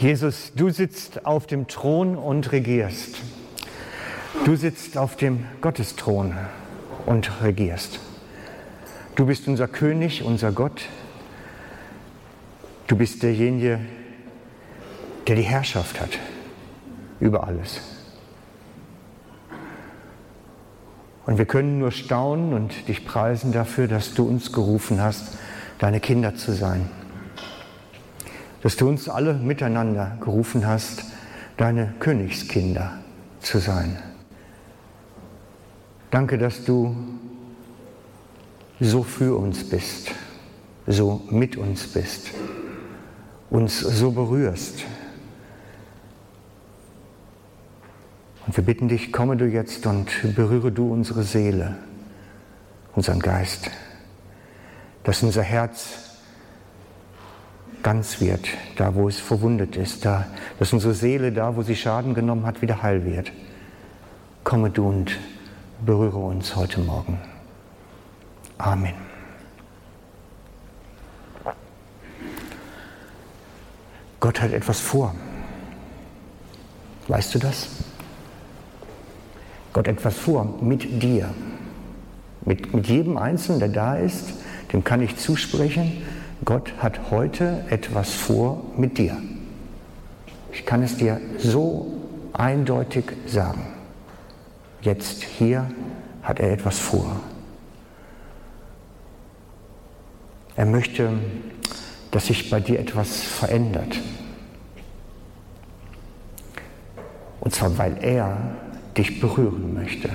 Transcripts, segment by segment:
Jesus, du sitzt auf dem Thron und regierst. Du sitzt auf dem Gottesthron und regierst. Du bist unser König, unser Gott. Du bist derjenige, der die Herrschaft hat über alles. Und wir können nur staunen und dich preisen dafür, dass du uns gerufen hast, deine Kinder zu sein. Dass du uns alle miteinander gerufen hast, deine Königskinder zu sein. Danke, dass du so für uns bist, so mit uns bist, uns so berührst. Und wir bitten dich, komme du jetzt und berühre du unsere Seele, unseren Geist, dass unser Herz ganz wird, da wo es verwundet ist, da, dass unsere Seele da, wo sie Schaden genommen hat, wieder heil wird. Komme du und berühre uns heute Morgen. Amen. Gott hat etwas vor. Weißt du das? Gott etwas vor mit dir. Mit, mit jedem Einzelnen, der da ist, dem kann ich zusprechen, Gott hat heute etwas vor mit dir. Ich kann es dir so eindeutig sagen. Jetzt hier hat er etwas vor. Er möchte, dass sich bei dir etwas verändert. Und zwar, weil er dich berühren möchte.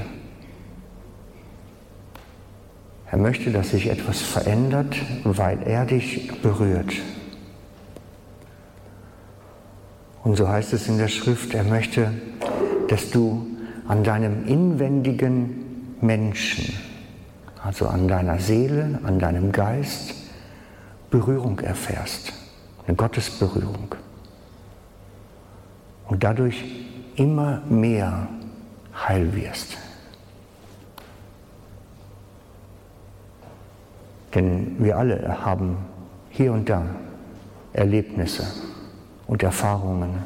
Er möchte, dass sich etwas verändert, weil er dich berührt. Und so heißt es in der Schrift, er möchte, dass du an deinem inwendigen Menschen, also an deiner Seele, an deinem Geist, Berührung erfährst, eine Gottesberührung. Und dadurch immer mehr heil wirst. Denn wir alle haben hier und da Erlebnisse und Erfahrungen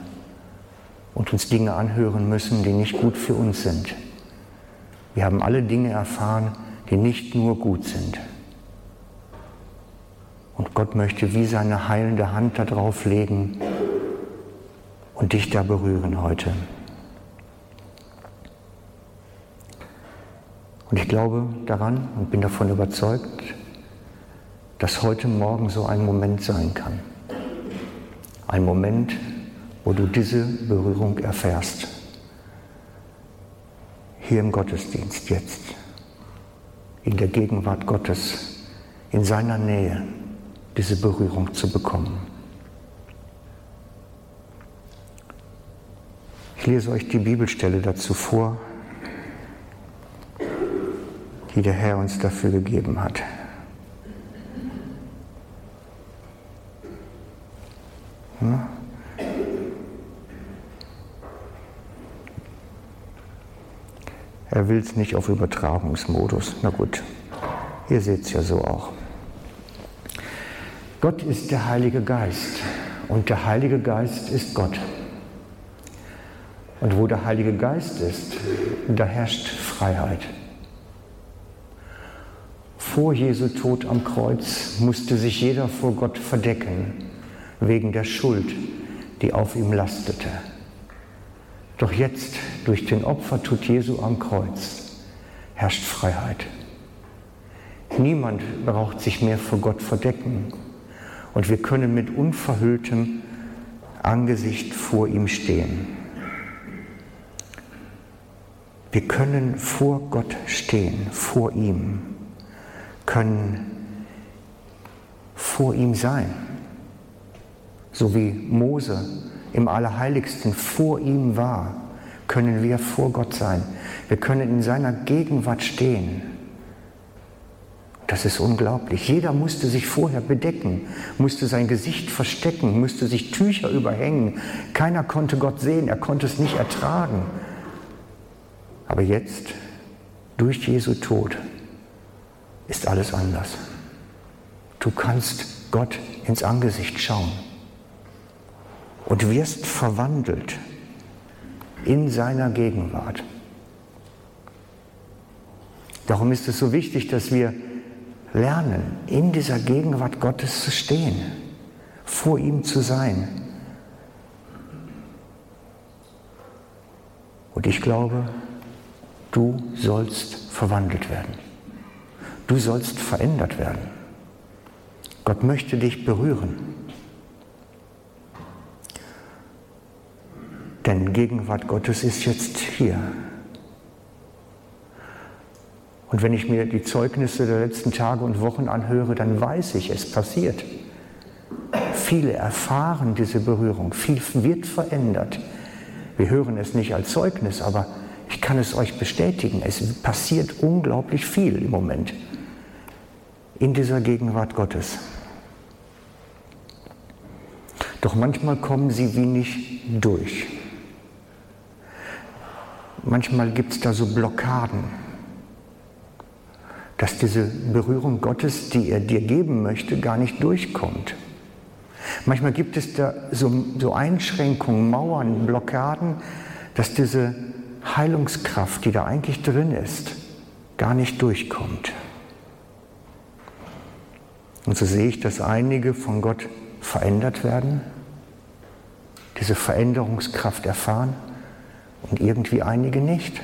und uns Dinge anhören müssen, die nicht gut für uns sind. Wir haben alle Dinge erfahren, die nicht nur gut sind. Und Gott möchte wie seine heilende Hand darauf legen und dich da berühren heute. Und ich glaube daran und bin davon überzeugt, dass heute Morgen so ein Moment sein kann. Ein Moment, wo du diese Berührung erfährst. Hier im Gottesdienst jetzt, in der Gegenwart Gottes, in seiner Nähe, diese Berührung zu bekommen. Ich lese euch die Bibelstelle dazu vor, die der Herr uns dafür gegeben hat. Er will es nicht auf Übertragungsmodus. Na gut, ihr seht es ja so auch. Gott ist der Heilige Geist und der Heilige Geist ist Gott. Und wo der Heilige Geist ist, da herrscht Freiheit. Vor Jesu Tod am Kreuz musste sich jeder vor Gott verdecken wegen der Schuld, die auf ihm lastete. Doch jetzt, durch den Opfertod Jesu am Kreuz, herrscht Freiheit. Niemand braucht sich mehr vor Gott verdecken und wir können mit unverhülltem Angesicht vor ihm stehen. Wir können vor Gott stehen, vor ihm, können vor ihm sein so wie Mose im Allerheiligsten vor ihm war, können wir vor Gott sein. Wir können in seiner Gegenwart stehen. Das ist unglaublich. Jeder musste sich vorher bedecken, musste sein Gesicht verstecken, musste sich Tücher überhängen. Keiner konnte Gott sehen, er konnte es nicht ertragen. Aber jetzt, durch Jesu Tod, ist alles anders. Du kannst Gott ins Angesicht schauen und wirst verwandelt in seiner Gegenwart. Darum ist es so wichtig, dass wir lernen, in dieser Gegenwart Gottes zu stehen, vor ihm zu sein. Und ich glaube, du sollst verwandelt werden. Du sollst verändert werden. Gott möchte dich berühren. Denn Gegenwart Gottes ist jetzt hier. Und wenn ich mir die Zeugnisse der letzten Tage und Wochen anhöre, dann weiß ich, es passiert. Viele erfahren diese Berührung, viel wird verändert. Wir hören es nicht als Zeugnis, aber ich kann es euch bestätigen, es passiert unglaublich viel im Moment in dieser Gegenwart Gottes. Doch manchmal kommen sie wie nicht durch. Manchmal gibt es da so Blockaden, dass diese Berührung Gottes, die er dir geben möchte, gar nicht durchkommt. Manchmal gibt es da so, so Einschränkungen, Mauern, Blockaden, dass diese Heilungskraft, die da eigentlich drin ist, gar nicht durchkommt. Und so sehe ich, dass einige von Gott verändert werden, diese Veränderungskraft erfahren und irgendwie einige nicht.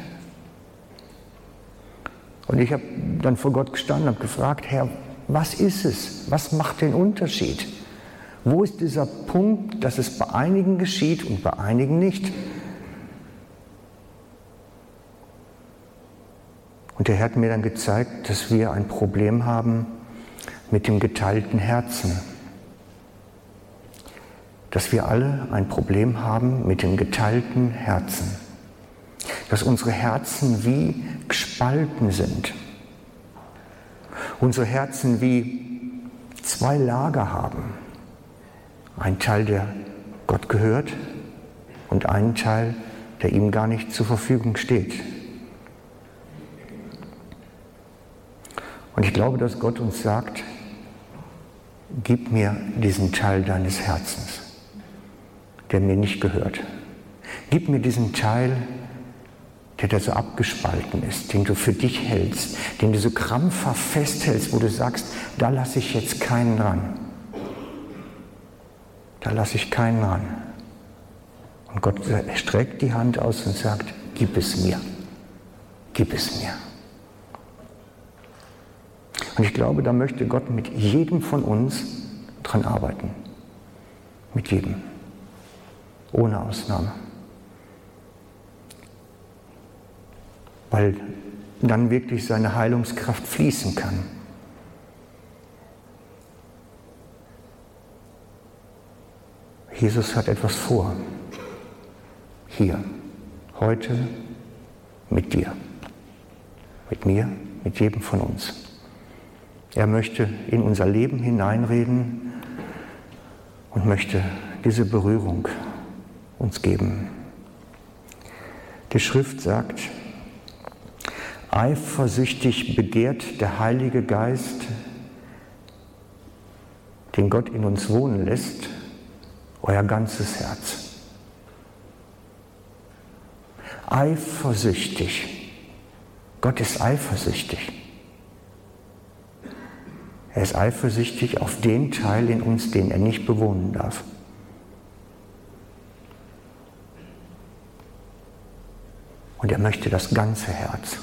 Und ich habe dann vor Gott gestanden und gefragt, Herr, was ist es? Was macht den Unterschied? Wo ist dieser Punkt, dass es bei einigen geschieht und bei einigen nicht? Und der Herr hat mir dann gezeigt, dass wir ein Problem haben mit dem geteilten Herzen. Dass wir alle ein Problem haben mit dem geteilten Herzen. Dass unsere Herzen wie gespalten sind. Unsere Herzen wie zwei Lager haben. Ein Teil, der Gott gehört und einen Teil, der ihm gar nicht zur Verfügung steht. Und ich glaube, dass Gott uns sagt, gib mir diesen Teil deines Herzens, der mir nicht gehört. Gib mir diesen Teil, der da so abgespalten ist, den du für dich hältst, den du so krampfhaft festhältst, wo du sagst, da lasse ich jetzt keinen ran. Da lasse ich keinen ran. Und Gott streckt die Hand aus und sagt, gib es mir. Gib es mir. Und ich glaube, da möchte Gott mit jedem von uns dran arbeiten. Mit jedem. Ohne Ausnahme. Weil dann wirklich seine Heilungskraft fließen kann. Jesus hat etwas vor. Hier, heute, mit dir. Mit mir, mit jedem von uns. Er möchte in unser Leben hineinreden und möchte diese Berührung uns geben. Die Schrift sagt, eifersüchtig begehrt der Heilige Geist, den Gott in uns wohnen lässt, euer ganzes Herz. Eifersüchtig. Gott ist eifersüchtig. Er ist eifersüchtig auf den Teil in uns, den er nicht bewohnen darf. Und er möchte das ganze Herz,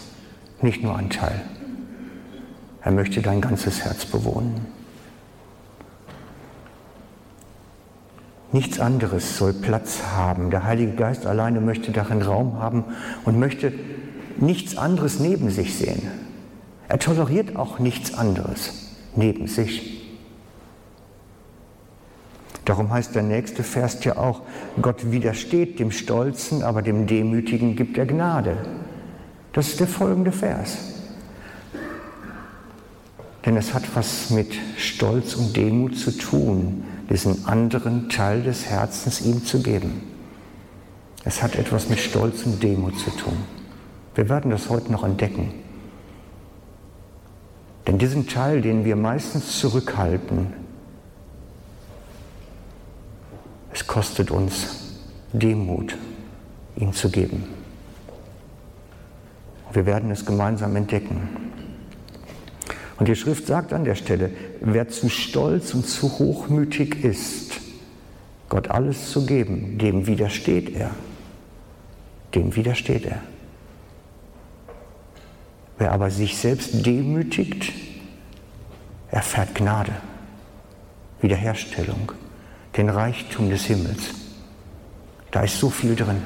nicht nur ein Teil. Er möchte dein ganzes Herz bewohnen. Nichts anderes soll Platz haben. Der Heilige Geist alleine möchte darin Raum haben und möchte nichts anderes neben sich sehen. Er toleriert auch nichts anderes neben sich. Darum heißt der nächste Vers ja auch, Gott widersteht dem Stolzen, aber dem Demütigen gibt er Gnade. Das ist der folgende Vers. Denn es hat was mit Stolz und Demut zu tun, diesen anderen Teil des Herzens ihm zu geben. Es hat etwas mit Stolz und Demut zu tun. Wir werden das heute noch entdecken. Denn diesen Teil, den wir meistens zurückhalten, es kostet uns Demut, ihn zu geben. Wir werden es gemeinsam entdecken. Und die Schrift sagt an der Stelle, wer zu stolz und zu hochmütig ist, Gott alles zu geben, dem widersteht er. Dem widersteht er. Wer aber sich selbst demütigt, erfährt Gnade, Wiederherstellung, den Reichtum des Himmels. Da ist so viel drin.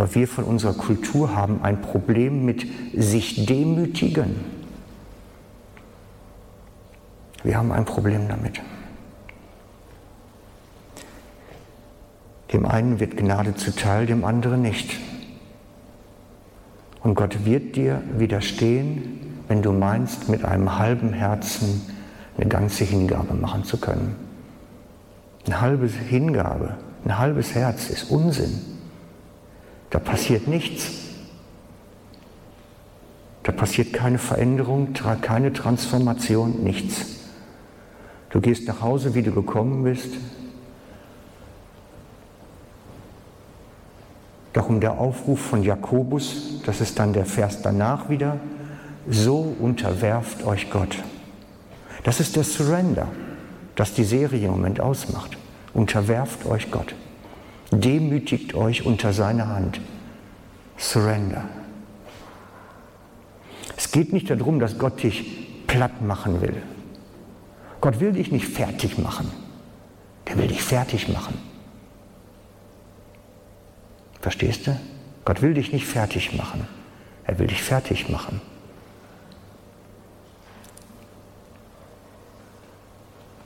Aber wir von unserer Kultur haben ein Problem mit sich demütigen. Wir haben ein Problem damit. Dem einen wird Gnade zuteil, dem anderen nicht. Und Gott wird dir widerstehen, wenn du meinst, mit einem halben Herzen eine ganze Hingabe machen zu können. Eine halbe Hingabe, ein halbes Herz ist Unsinn. Da passiert nichts. Da passiert keine Veränderung, keine Transformation, nichts. Du gehst nach Hause, wie du gekommen bist. Darum der Aufruf von Jakobus, das ist dann der Vers danach wieder, so unterwerft euch Gott. Das ist der Surrender, das die Serie im Moment ausmacht. Unterwerft euch Gott. Demütigt euch unter seine Hand. Surrender. Es geht nicht darum, dass Gott dich platt machen will. Gott will dich nicht fertig machen. Der will dich fertig machen. Verstehst du? Gott will dich nicht fertig machen. Er will dich fertig machen.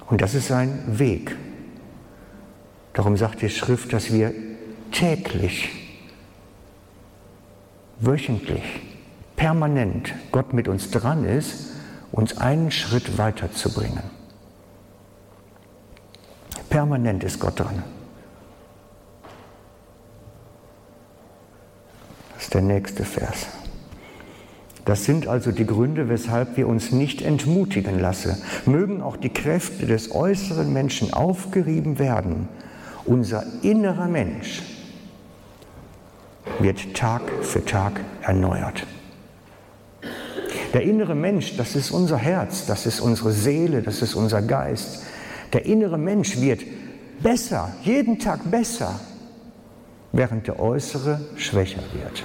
Und das ist sein Weg. Darum sagt die Schrift, dass wir täglich, wöchentlich, permanent Gott mit uns dran ist, uns einen Schritt weiterzubringen. Permanent ist Gott dran. Das ist der nächste Vers. Das sind also die Gründe, weshalb wir uns nicht entmutigen lassen. Mögen auch die Kräfte des äußeren Menschen aufgerieben werden, unser innerer Mensch wird Tag für Tag erneuert. Der innere Mensch, das ist unser Herz, das ist unsere Seele, das ist unser Geist. Der innere Mensch wird besser, jeden Tag besser, während der äußere schwächer wird.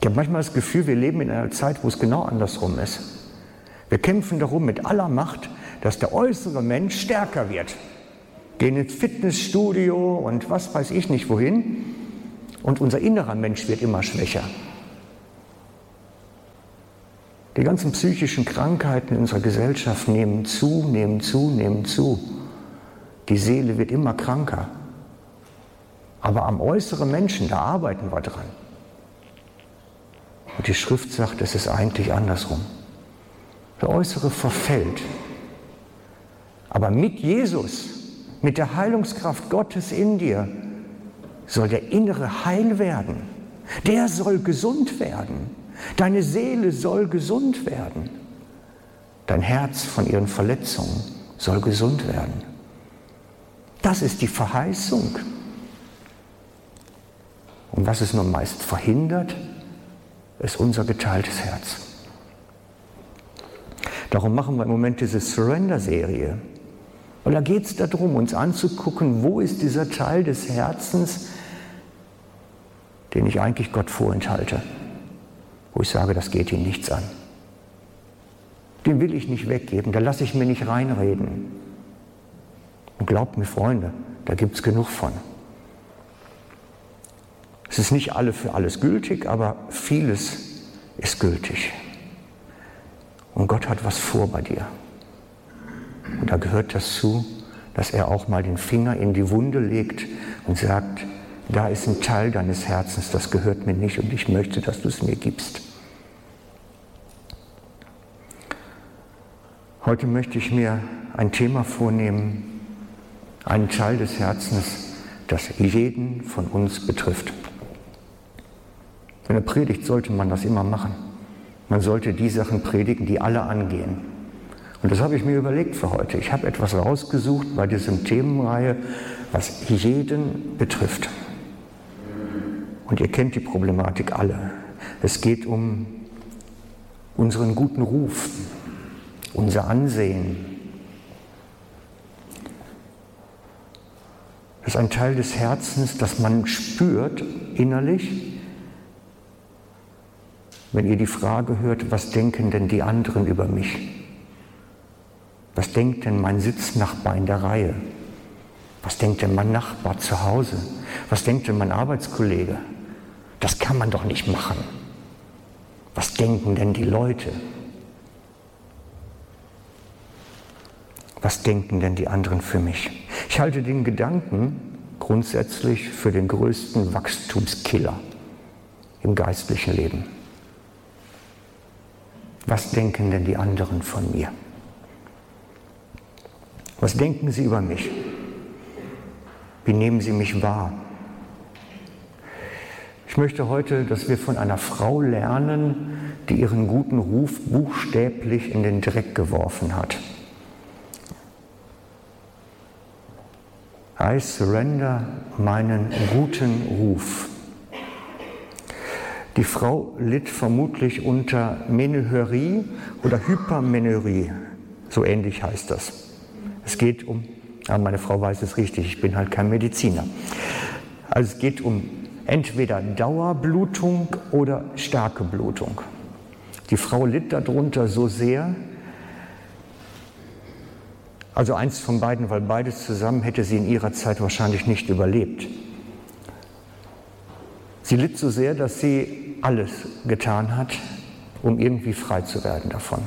Ich habe manchmal das Gefühl, wir leben in einer Zeit, wo es genau andersrum ist. Wir kämpfen darum mit aller Macht, dass der äußere Mensch stärker wird gehen ins Fitnessstudio und was weiß ich nicht wohin. Und unser innerer Mensch wird immer schwächer. Die ganzen psychischen Krankheiten in unserer Gesellschaft nehmen zu, nehmen zu, nehmen zu. Die Seele wird immer kranker. Aber am äußeren Menschen, da arbeiten wir dran. Und die Schrift sagt, es ist eigentlich andersrum. Der Äußere verfällt. Aber mit Jesus mit der Heilungskraft Gottes in dir soll der innere heil werden. Der soll gesund werden. Deine Seele soll gesund werden. Dein Herz von ihren Verletzungen soll gesund werden. Das ist die Verheißung. Und was es nur meist verhindert, ist unser geteiltes Herz. Darum machen wir im Moment diese Surrender-Serie. Und da geht es darum, uns anzugucken, wo ist dieser Teil des Herzens, den ich eigentlich Gott vorenthalte, wo ich sage, das geht ihn nichts an. Den will ich nicht weggeben, da lasse ich mir nicht reinreden. Und glaubt mir, Freunde, da gibt es genug von. Es ist nicht alle für alles gültig, aber vieles ist gültig. Und Gott hat was vor bei dir. Und da gehört das zu, dass er auch mal den Finger in die Wunde legt und sagt, da ist ein Teil deines Herzens, das gehört mir nicht und ich möchte, dass du es mir gibst. Heute möchte ich mir ein Thema vornehmen, einen Teil des Herzens, das jeden von uns betrifft. In der Predigt sollte man das immer machen. Man sollte die Sachen predigen, die alle angehen. Und das habe ich mir überlegt für heute. Ich habe etwas rausgesucht bei diesem Themenreihe, was jeden betrifft. Und ihr kennt die Problematik alle. Es geht um unseren guten Ruf, unser Ansehen. Das ist ein Teil des Herzens, das man spürt innerlich, wenn ihr die Frage hört, was denken denn die anderen über mich? Was denkt denn mein Sitznachbar in der Reihe? Was denkt denn mein Nachbar zu Hause? Was denkt denn mein Arbeitskollege? Das kann man doch nicht machen. Was denken denn die Leute? Was denken denn die anderen für mich? Ich halte den Gedanken grundsätzlich für den größten Wachstumskiller im geistlichen Leben. Was denken denn die anderen von mir? Was denken sie über mich? Wie nehmen sie mich wahr? Ich möchte heute, dass wir von einer Frau lernen, die ihren guten Ruf buchstäblich in den Dreck geworfen hat. I surrender meinen guten Ruf. Die Frau litt vermutlich unter Menuherie oder Hypermenurie. So ähnlich heißt das. Es geht um, ja, meine Frau weiß es richtig, ich bin halt kein Mediziner. Also es geht um entweder Dauerblutung oder starke Blutung. Die Frau litt darunter so sehr, also eins von beiden, weil beides zusammen hätte sie in ihrer Zeit wahrscheinlich nicht überlebt. Sie litt so sehr, dass sie alles getan hat, um irgendwie frei zu werden davon.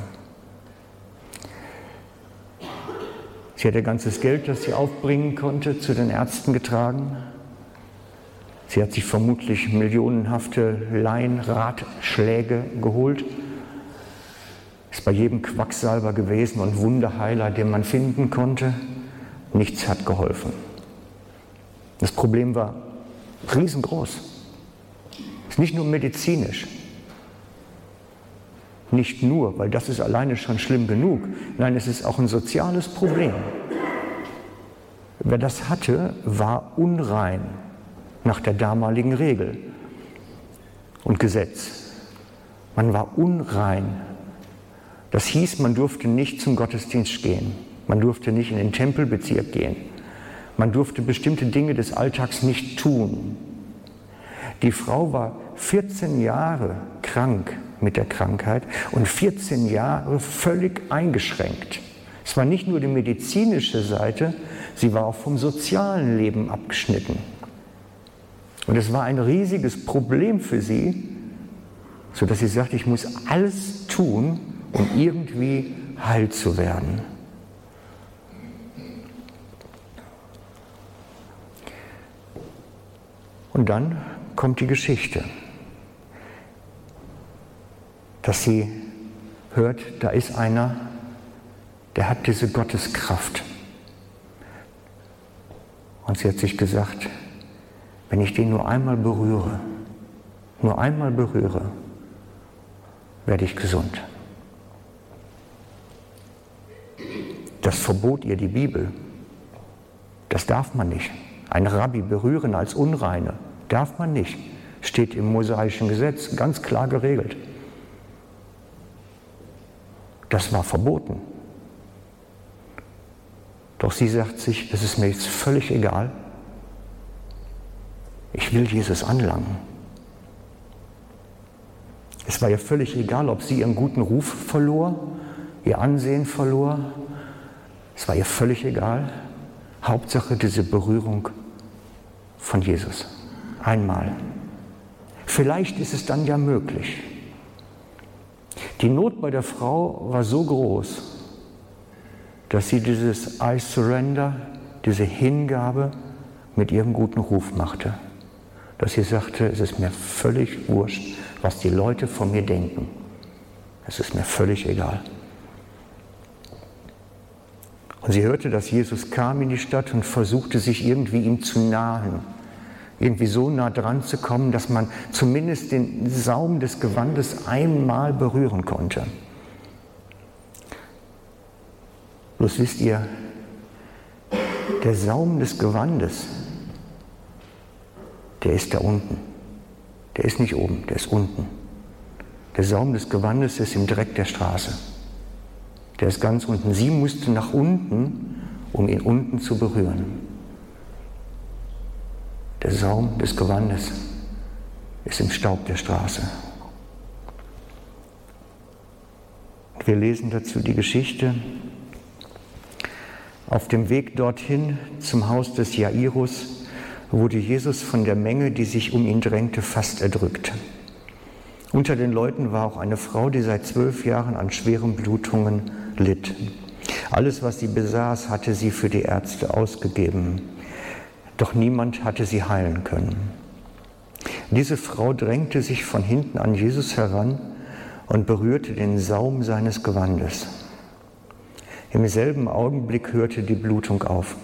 Sie hat ihr ganzes Geld, das sie aufbringen konnte, zu den Ärzten getragen. Sie hat sich vermutlich millionenhafte Laienratschläge geholt, ist bei jedem Quacksalber gewesen und Wunderheiler, den man finden konnte. Nichts hat geholfen. Das Problem war riesengroß ist nicht nur medizinisch. Nicht nur, weil das ist alleine schon schlimm genug. Nein, es ist auch ein soziales Problem. Wer das hatte, war unrein nach der damaligen Regel und Gesetz. Man war unrein. Das hieß, man durfte nicht zum Gottesdienst gehen. Man durfte nicht in den Tempelbezirk gehen. Man durfte bestimmte Dinge des Alltags nicht tun. Die Frau war 14 Jahre krank mit der Krankheit und 14 Jahre völlig eingeschränkt. Es war nicht nur die medizinische Seite, sie war auch vom sozialen Leben abgeschnitten. Und es war ein riesiges Problem für sie, sodass sie sagte, ich muss alles tun, um irgendwie heil zu werden. Und dann kommt die Geschichte, dass sie hört, da ist einer, der hat diese Gotteskraft. Und sie hat sich gesagt, wenn ich den nur einmal berühre, nur einmal berühre, werde ich gesund. Das verbot ihr die Bibel. Das darf man nicht. Ein Rabbi berühren als Unreine. Darf man nicht. Steht im mosaischen Gesetz ganz klar geregelt. Das war verboten. Doch sie sagt sich, es ist mir jetzt völlig egal. Ich will Jesus anlangen. Es war ihr völlig egal, ob sie ihren guten Ruf verlor, ihr Ansehen verlor. Es war ihr völlig egal. Hauptsache diese Berührung von Jesus einmal. Vielleicht ist es dann ja möglich. Die Not bei der Frau war so groß, dass sie dieses I surrender, diese Hingabe mit ihrem guten Ruf machte. Dass sie sagte, es ist mir völlig wurscht, was die Leute von mir denken. Es ist mir völlig egal. Und sie hörte, dass Jesus kam in die Stadt und versuchte sich irgendwie ihm zu nahen irgendwie so nah dran zu kommen, dass man zumindest den Saum des Gewandes einmal berühren konnte. Bloß wisst ihr, der Saum des Gewandes, der ist da unten. Der ist nicht oben, der ist unten. Der Saum des Gewandes ist im Dreck der Straße. Der ist ganz unten. Sie musste nach unten, um ihn unten zu berühren. Der Saum des Gewandes ist im Staub der Straße. Wir lesen dazu die Geschichte. Auf dem Weg dorthin zum Haus des Jairus wurde Jesus von der Menge, die sich um ihn drängte, fast erdrückt. Unter den Leuten war auch eine Frau, die seit zwölf Jahren an schweren Blutungen litt. Alles, was sie besaß, hatte sie für die Ärzte ausgegeben. Doch niemand hatte sie heilen können. Diese Frau drängte sich von hinten an Jesus heran und berührte den Saum seines Gewandes. Im selben Augenblick hörte die Blutung auf.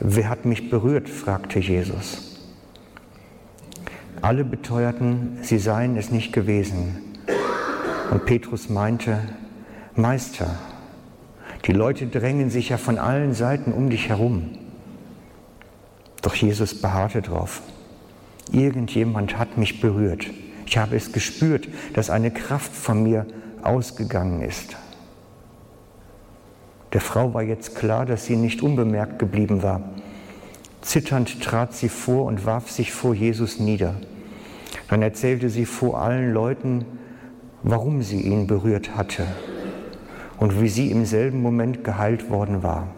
Wer hat mich berührt? fragte Jesus. Alle beteuerten, sie seien es nicht gewesen. Und Petrus meinte, Meister, die Leute drängen sich ja von allen Seiten um dich herum. Doch Jesus beharrte drauf. Irgendjemand hat mich berührt. Ich habe es gespürt, dass eine Kraft von mir ausgegangen ist. Der Frau war jetzt klar, dass sie nicht unbemerkt geblieben war. Zitternd trat sie vor und warf sich vor Jesus nieder. Dann erzählte sie vor allen Leuten, warum sie ihn berührt hatte und wie sie im selben Moment geheilt worden war.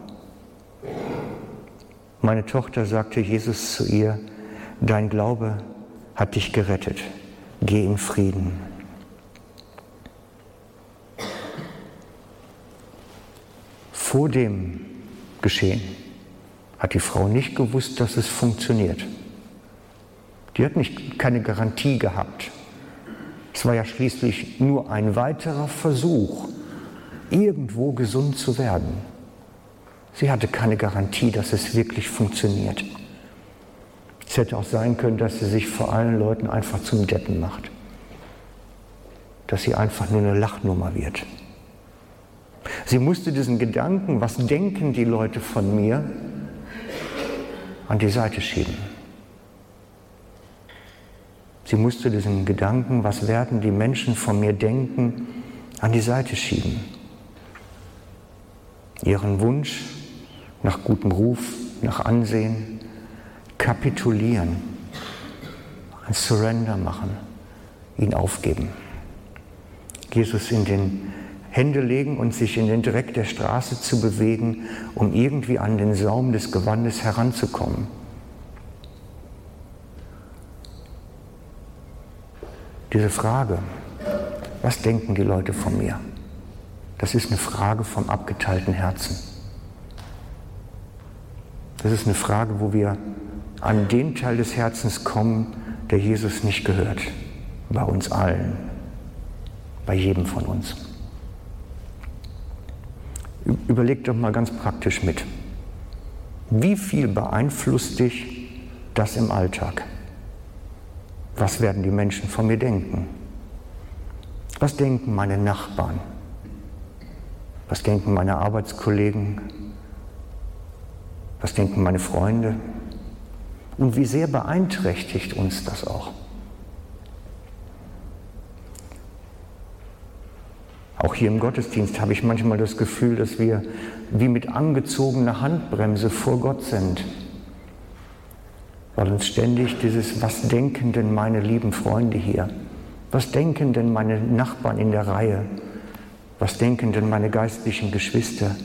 Meine Tochter sagte Jesus zu ihr, dein Glaube hat dich gerettet geh in Frieden. Vor dem Geschehen hat die Frau nicht gewusst, dass es funktioniert. Die hat nicht, keine Garantie gehabt. Es war ja schließlich nur ein weiterer Versuch, irgendwo gesund zu werden. Sie hatte keine Garantie, dass es wirklich funktioniert. Es hätte auch sein können, dass sie sich vor allen Leuten einfach zum Deppen macht. Dass sie einfach nur eine Lachnummer wird. Sie musste diesen Gedanken, was denken die Leute von mir, an die Seite schieben. Sie musste diesen Gedanken, was werden die Menschen von mir denken, an die Seite schieben. Ihren Wunsch nach gutem Ruf, nach Ansehen, kapitulieren, ein Surrender machen, ihn aufgeben. Jesus in den Hände legen und sich in den Dreck der Straße zu bewegen, um irgendwie an den Saum des Gewandes heranzukommen. Diese Frage, was denken die Leute von mir? Das ist eine Frage vom abgeteilten Herzen. Das ist eine Frage, wo wir an den Teil des Herzens kommen, der Jesus nicht gehört. Bei uns allen, bei jedem von uns. Überleg doch mal ganz praktisch mit. Wie viel beeinflusst dich das im Alltag? Was werden die Menschen von mir denken? Was denken meine Nachbarn? Was denken meine Arbeitskollegen? Was denken meine Freunde? Und wie sehr beeinträchtigt uns das auch? Auch hier im Gottesdienst habe ich manchmal das Gefühl, dass wir wie mit angezogener Handbremse vor Gott sind, weil uns ständig dieses, was denken denn meine lieben Freunde hier? Was denken denn meine Nachbarn in der Reihe? Was denken denn meine geistlichen Geschwister?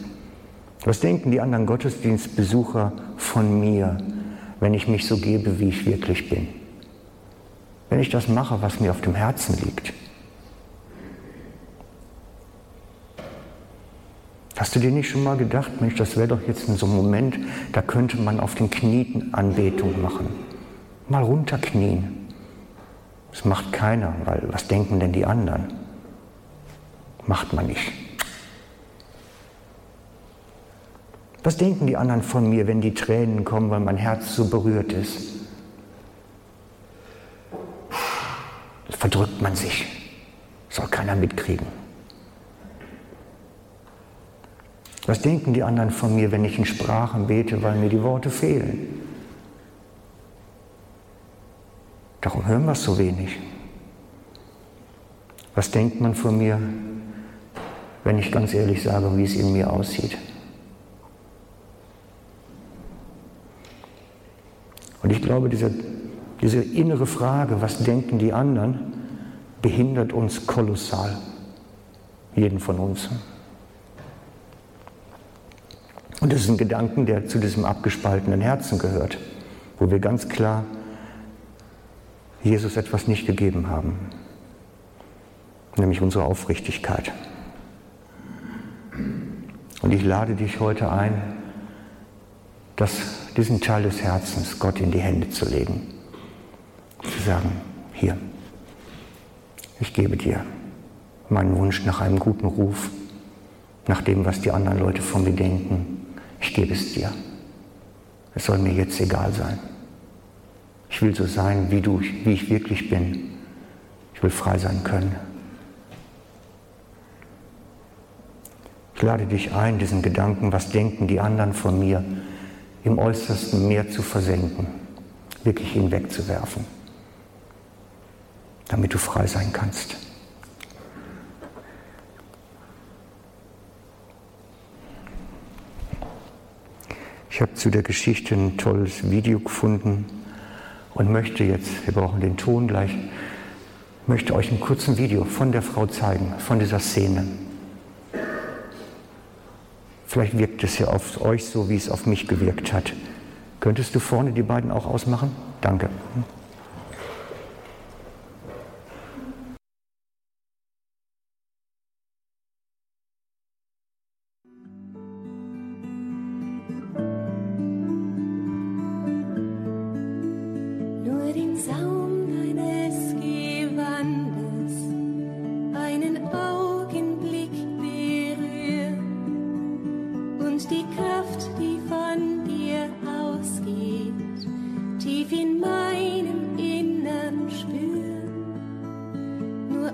Was denken die anderen Gottesdienstbesucher von mir? wenn ich mich so gebe, wie ich wirklich bin. Wenn ich das mache, was mir auf dem Herzen liegt. Hast du dir nicht schon mal gedacht, Mensch, das wäre doch jetzt in so einem Moment, da könnte man auf den Knien Anbetung machen. Mal runterknien. Das macht keiner, weil was denken denn die anderen? Macht man nicht. Was denken die anderen von mir, wenn die Tränen kommen, weil mein Herz so berührt ist? Verdrückt man sich. Soll keiner mitkriegen. Was denken die anderen von mir, wenn ich in Sprachen bete, weil mir die Worte fehlen? Darum hören wir es so wenig. Was denkt man von mir, wenn ich ganz ehrlich sage, wie es in mir aussieht? Und ich glaube, diese, diese innere Frage, was denken die anderen, behindert uns kolossal, jeden von uns. Und das ist ein Gedanken, der zu diesem abgespaltenen Herzen gehört, wo wir ganz klar Jesus etwas nicht gegeben haben, nämlich unsere Aufrichtigkeit. Und ich lade dich heute ein, das, diesen Teil des Herzens Gott in die Hände zu legen. Zu sagen, hier, ich gebe dir meinen Wunsch nach einem guten Ruf, nach dem, was die anderen Leute von mir denken. Ich gebe es dir. Es soll mir jetzt egal sein. Ich will so sein, wie du, wie ich wirklich bin. Ich will frei sein können. Ich lade dich ein, diesen Gedanken, was denken die anderen von mir, im äußersten Meer zu versenken, wirklich hinwegzuwerfen, damit du frei sein kannst. Ich habe zu der Geschichte ein tolles Video gefunden und möchte jetzt, wir brauchen den Ton gleich, möchte euch einen kurzen Video von der Frau zeigen, von dieser Szene. Vielleicht wirkt es ja auf euch so, wie es auf mich gewirkt hat. Könntest du vorne die beiden auch ausmachen? Danke.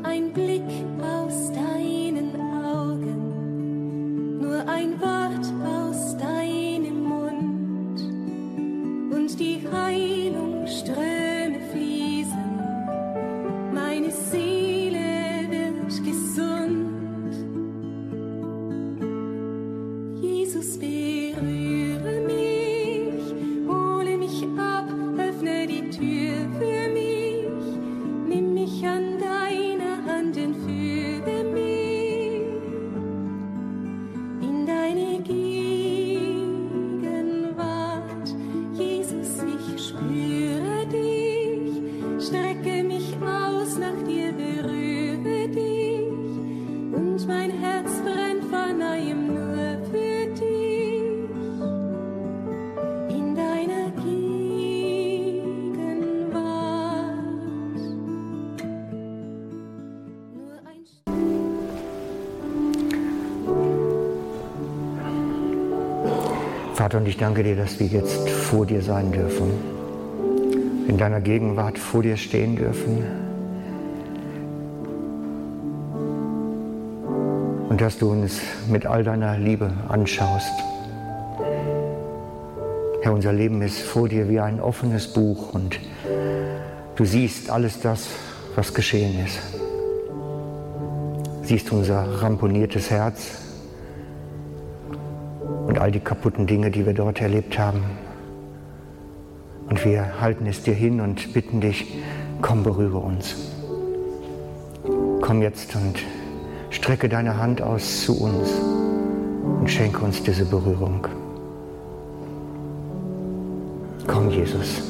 ein Blick aus da. Vater, und ich danke dir, dass wir jetzt vor dir sein dürfen, in deiner Gegenwart vor dir stehen dürfen. Und dass du uns mit all deiner Liebe anschaust. Herr, unser Leben ist vor dir wie ein offenes Buch und du siehst alles das, was geschehen ist. Siehst unser ramponiertes Herz, all die kaputten Dinge, die wir dort erlebt haben. Und wir halten es dir hin und bitten dich, komm, berühre uns. Komm jetzt und strecke deine Hand aus zu uns und schenke uns diese Berührung. Komm, Jesus,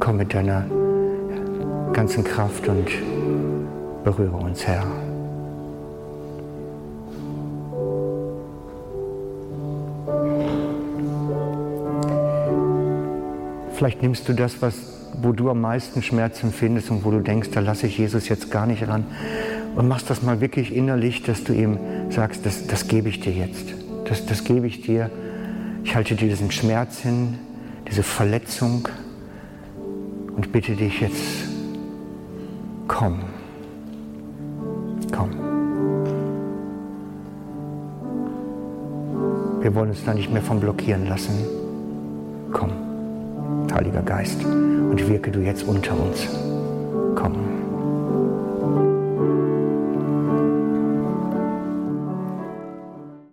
komm mit deiner ganzen Kraft und berühre uns, Herr. Vielleicht nimmst du das, was, wo du am meisten Schmerz empfindest und wo du denkst, da lasse ich Jesus jetzt gar nicht ran. Und machst das mal wirklich innerlich, dass du ihm sagst, das, das gebe ich dir jetzt. Das, das gebe ich dir. Ich halte dir diesen Schmerz hin, diese Verletzung und bitte dich jetzt, komm. Komm. Wir wollen uns da nicht mehr von blockieren lassen. Komm, Heiliger Geist, und wirke du jetzt unter uns. Komm.